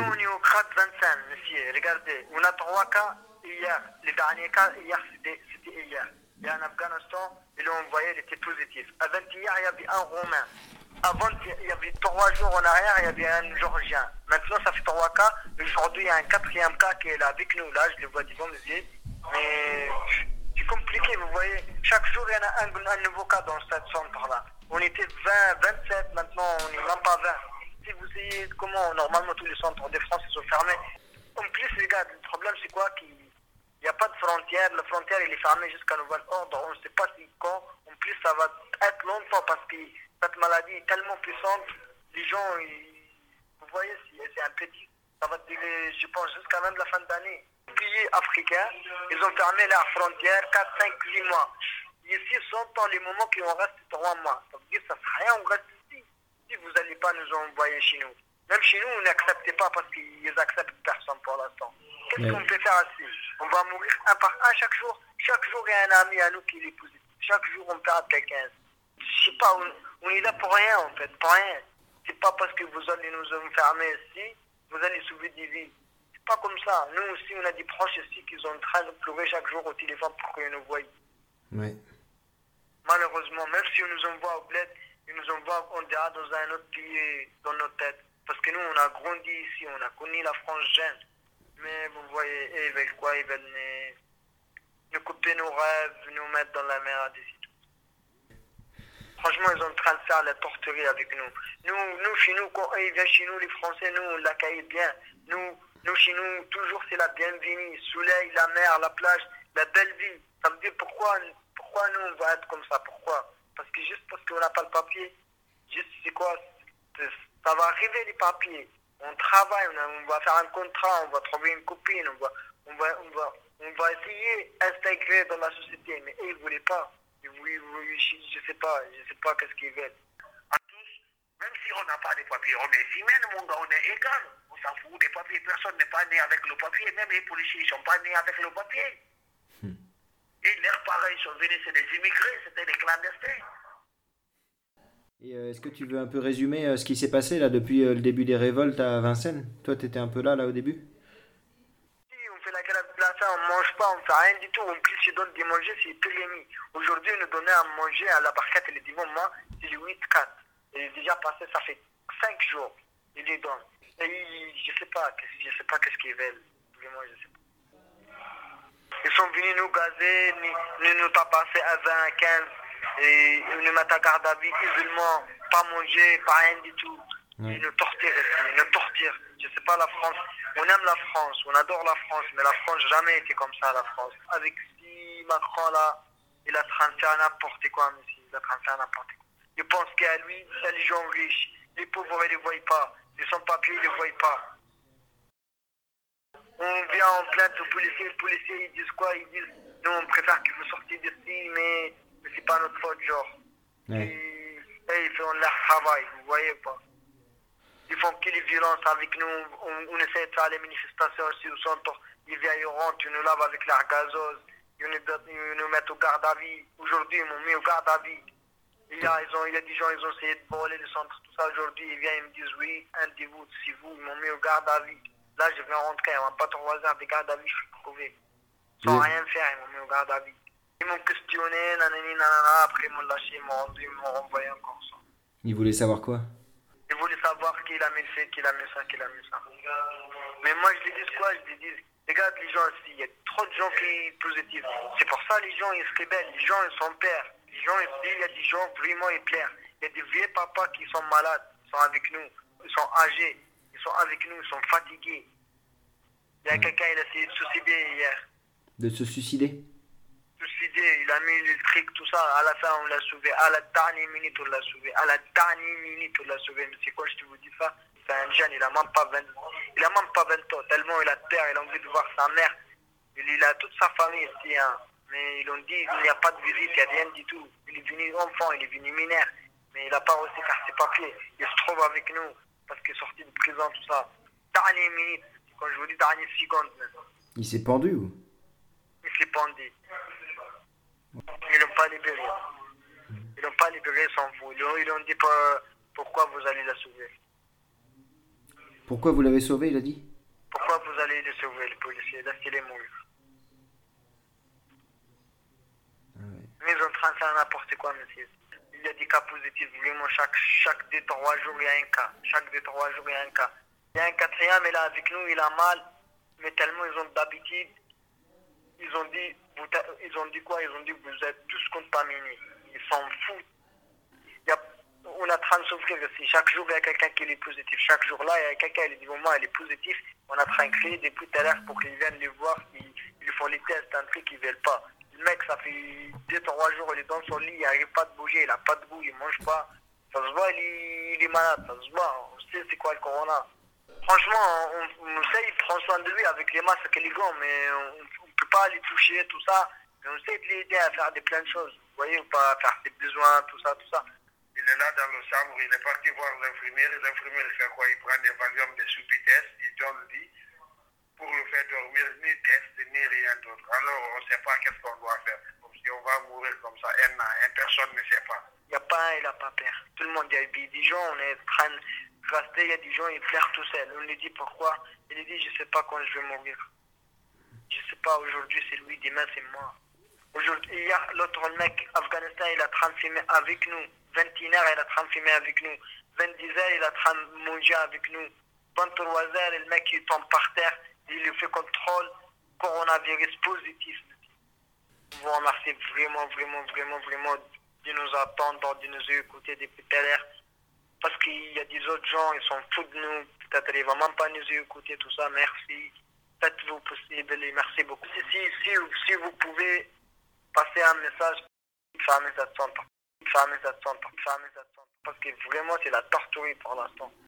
Au CRAD 25, monsieur. Regardez, on a trois cas hier. Les derniers cas, hier, c'était hier. Il y a un Afghanistan, ils l'ont envoyé, il était positif. Avant-hier, il y avait un Roumain. Avant, il y avait trois jours en arrière, il y avait un Georgien. Maintenant, ça fait trois cas. Aujourd'hui, il y a un quatrième cas qui est là avec nous. Là, je le vois devant mes yeux. Mais c'est compliqué, vous voyez. Chaque jour, il y en a un, nouveau cas dans cette centre-là. On était 20, 27, maintenant, on n'est même pas 20. Comment, normalement, tous les centres de France sont fermés. En plus, les gars, le problème, c'est quoi qu'il il n'y a pas de frontière. La frontière, elle est fermée jusqu'à nouvel ordre. On ne sait pas si quand. En plus, ça va être longtemps parce que cette maladie est tellement puissante. Les gens, vous voyez, c'est un petit. Ça va durer, je pense, jusqu'à même la fin d'année. Les pays africains, ils ont fermé leurs frontières 4, 5, 6 mois. Ici, sont dans les moments qui ont resté 3 mois. Ça veut dire que ça sert rien, on reste ici. Si vous n'allez pas nous envoyer chez nous. Même chez nous, on n'accepte pas parce qu'ils acceptent personne pour l'instant. Qu'est-ce qu'on peut faire ainsi On va mourir un par un chaque jour. Chaque jour, il y a un ami à nous qui est positif. Chaque jour, on perd quelqu'un. Je sais pas, on, est là pour rien en fait, pour rien. C'est pas parce que vous allez nous enfermer ici, vous allez sauver des vies. C'est pas comme ça. Nous aussi, on a des proches ici qui sont en train de pleurer chaque jour au téléphone pour qu'ils nous voient. Ouais. Malheureusement, même si on nous envoie au bled, ils nous envoient on dira dans un autre pays dans notre tête. Parce que nous, on a grandi ici, on a connu la France jeune. Mais vous voyez, ils veulent quoi? Ils veulent nous, couper nos rêves, nous mettre dans la merde ici. Franchement, ils sont en train de faire la torturer avec nous. Nous, nous chez nous, quand ils viennent chez nous, les Français, nous, on l'accueille bien. Nous, nous, chez nous, toujours, c'est la bienvenue. Soleil, la mer, la plage, la belle vie. Ça veut dire pourquoi, pourquoi nous, on va être comme ça? Pourquoi? Parce que juste parce qu'on n'a pas le papier, juste, c'est quoi? Ça va arriver les papiers on travaille, on, va faire un contrat, on va trouver une copine, on va, on va, on va, on va essayer d'intégrer dans la société. Mais eux, ils ne voulaient pas. Ils voulaient, je ne sais pas, je sais pas qu'est-ce qu'ils veulent. À tous, même si on n'a pas de papiers, on est humain, mon gars, on est égal. On s'en fout des papiers. Personne n'est pas né avec le papier. Même les policiers, ils ne sont pas nés avec le papier. Hmm. Et leurs parents, ils sont venus, c'est des immigrés, c'était des clandestins. Et euh, est-ce que tu veux un peu résumer euh, ce qui s'est passé là depuis euh, le début des révoltes à Vincennes? Toi, tu étais un peu là, là au début? On fait la de faim, on mange pas, on fait rien du tout. En plus, je donne des manger, c'est périmé. Aujourd'hui, on nous donnait à manger à la barquette, elle dit, moi, c'est le 8-4. Il est déjà passé, ça fait 5 jours. Il les donne. Et je sais pas, je sais pas qu'est-ce qu'ils veulent. Ils sont venus nous gazer, nous, nous tabasser à 20, 15. Et à à vie, isolement, pas manger, pas rien du tout. Torturent ici, ils nous torturent. Je sais pas, la France, on aime la France, on adore la France, mais la France jamais été comme ça, la France. Avec si Macron là, il a de faire n'importe quoi, monsieur, il a de faire n'importe quoi. Il pense qu'à lui, c'est les gens riches. Les pauvres, ils ne les voient pas. Les sans-papiers, ils ne les voient pas. On vient en plainte aux policiers, les policiers, ils disent quoi? Ils disent, nous, on préfère que vous sortiez d'ici, mais mais c'est pas notre faute, genre. Ouais. Et, ils font leur travail, vous voyez pas? Ils font que les violences avec nous. On, on essaie de faire les manifestations aussi au centre. Ils viennent, ils rentrent, ils nous lavent avec l'air gazeuse. Ils nous, ils nous mettent au garde à vie. Aujourd'hui, ils m'ont mis au garde à vie. Il y, a, ils ont, il y a des gens, ils ont essayé de voler le centre, tout ça. Aujourd'hui, ils viennent, ils me disent oui, un de vous, c'est vous, ils m'ont mis au garde à vie. Là, je viens rentrer, on va pas trois heures de garde à vie, je suis prouvé. Sans rien faire, ils m'ont mis au garde à vie. Ils m'ont questionné, nanani, nanana, après ils m'ont lâché, ils m'ont rendu, ils m'ont renvoyé encore ça. Ils voulaient savoir quoi? Ils voulaient savoir qui a mis fait, qui a mis ça, qui a mis ça. Mais moi je lui dis quoi? Je lui dis, regarde les gens ici, il y a trop de gens qui sont positifs. C'est pour ça les gens ils se rebellent, les gens ils sont pères. Les gens ici, il y a des gens vraiment ils plairent. Il y a des vieux papas qui sont malades, ils sont avec nous, ils sont âgés, ils sont avec nous, ils sont fatigués. Il y a quelqu'un, il a essayé de se suicider hier. De se suicider? Il a mis le truc, tout ça. À la fin, on l'a sauvé. À la dernière minute, on l'a sauvé. À la dernière minute, on l'a sauvé. Mais c'est quoi, je te vous dis ça? C'est un jeune, il a même pas 20 Il a même pas 20 ans. Tellement il a peur, il a envie de voir sa mère. Il, a toute sa famille ici. Hein. Mais ils l'ont dit, il n'y a pas de visite, il n'y a rien du tout. Il est venu enfant, il est venu mineur. Mais il n'a pas reçu car ses papiers. Il se trouve avec nous parce qu'il est sorti de prison, tout ça. Dernière minute. Quand je vous dis dernière seconde. Il s'est pendu ou? Il s'est pendu. Ils n'ont pas libéré. Ils n'ont pas libéré sans vous. Ils ont dit pourquoi vous allez la sauver. Pourquoi vous l'avez sauvé, il a dit? Pourquoi vous allez le sauver, le policier? Laissez-les mourir. Ah ouais. Mais ils sont en train de faire n'importe quoi, monsieur. Il y a des cas positifs, vraiment, chaque, chaque deux, trois jours, il y a un cas. Chaque deux, trois jours, il y a un cas. Il y a un quatrième, il est avec nous, il a mal, mais tellement ils ont d'habitude. Ils ont dit, vous ils ont dit quoi? Ils ont dit, vous êtes tous contaminés. Ils s'en foutent. Il a- on est train de souffrir aussi. Chaque jour, il y a quelqu'un qui est positif. Chaque jour là, il y a quelqu'un qui dit, moi, il est positif. On est en train de crier depuis tout à l'heure pour qu'ils viennent les voir. Ils, ils font les tests, un truc qu'ils ne veulent pas. Le mec, ça fait deux, trois jours, il est dans son lit, il n'arrive pas de bouger, il n'a pas de goût, il ne mange pas. Ça se voit, il est, il est malade, ça se voit. On sait c'est quoi le corona. Franchement, on, on sait, il prend soin de lui avec les masques et les gants, mais on ne peut pas les toucher, tout ça. Mais on sait de l'aider à faire des plein de choses. Vous voyez, ou pas, à faire ses besoins, tout ça, tout ça. Il est là dans le chambre, il est parti voir l'infirmière. L'infirmière il fait quoi? Il prend des valiums, des subitests, il donne le lit pour le faire dormir, ni test, ni rien d'autre. Alors on ne sait pas qu'est-ce qu'on doit faire. Comme si on va mourir comme ça, un un personne ne sait pas. Il n'y a pas un, il n'a pas peur. Tout le monde, il y a des gens, on est en train de rester, il y a des gens, ils pleurent tout seuls. On lui dit pourquoi? Il lui dit, je ne sais pas quand je vais mourir. Je sais pas, aujourd'hui c'est lui, demain c'est moi. Aujourd'hui, hier, l'autre mec, Afghanistan, il est en train avec nous. 21h, il est en train avec nous. 22h, il est en train avec nous. 23h, le mec, il tombe par terre, il lui fait contrôle, coronavirus positif. Je vous remercie vraiment, vraiment, vraiment, vraiment de nous attendre, de nous écouter depuis tout à l'heure. Parce qu'il y a des autres gens, ils sont fous de nous. Peut-être ils ne vont même pas nous écouter, tout ça. Merci. Faites-vous possible et merci beaucoup. Si, si, si, si vous pouvez passer un message, fermez cette centre. Fermez cette centre. Fermez cette centre. Parce que vraiment, c'est la torture pour l'instant.